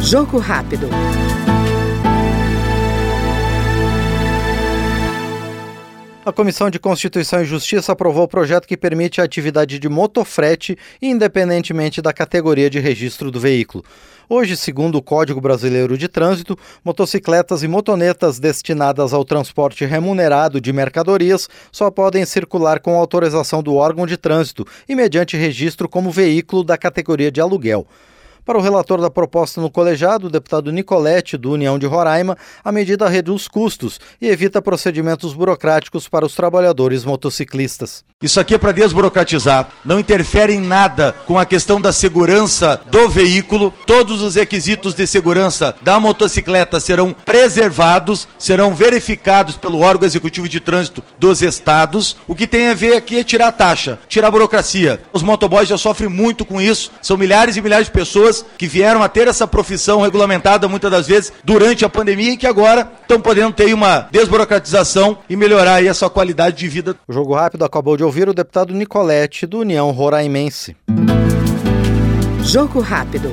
Jogo rápido. A Comissão de Constituição e Justiça aprovou o projeto que permite a atividade de motofrete, independentemente da categoria de registro do veículo. Hoje, segundo o Código Brasileiro de Trânsito, motocicletas e motonetas destinadas ao transporte remunerado de mercadorias só podem circular com autorização do órgão de trânsito e mediante registro como veículo da categoria de aluguel. Para o relator da proposta no colegiado, o deputado Nicolete, do União de Roraima, a medida reduz custos e evita procedimentos burocráticos para os trabalhadores motociclistas. Isso aqui é para desburocratizar, não interfere em nada com a questão da segurança do veículo. Todos os requisitos de segurança da motocicleta serão preservados, serão verificados pelo órgão executivo de trânsito dos estados. O que tem a ver aqui é tirar a taxa, tirar a burocracia. Os motoboys já sofrem muito com isso, são milhares e milhares de pessoas pessoas que vieram a ter essa profissão regulamentada muitas das vezes durante a pandemia e que agora estão podendo ter uma desburocratização e melhorar aí a sua qualidade de vida. O Jogo Rápido acabou de ouvir o deputado Nicolete, do União Roraimense. Jogo Rápido.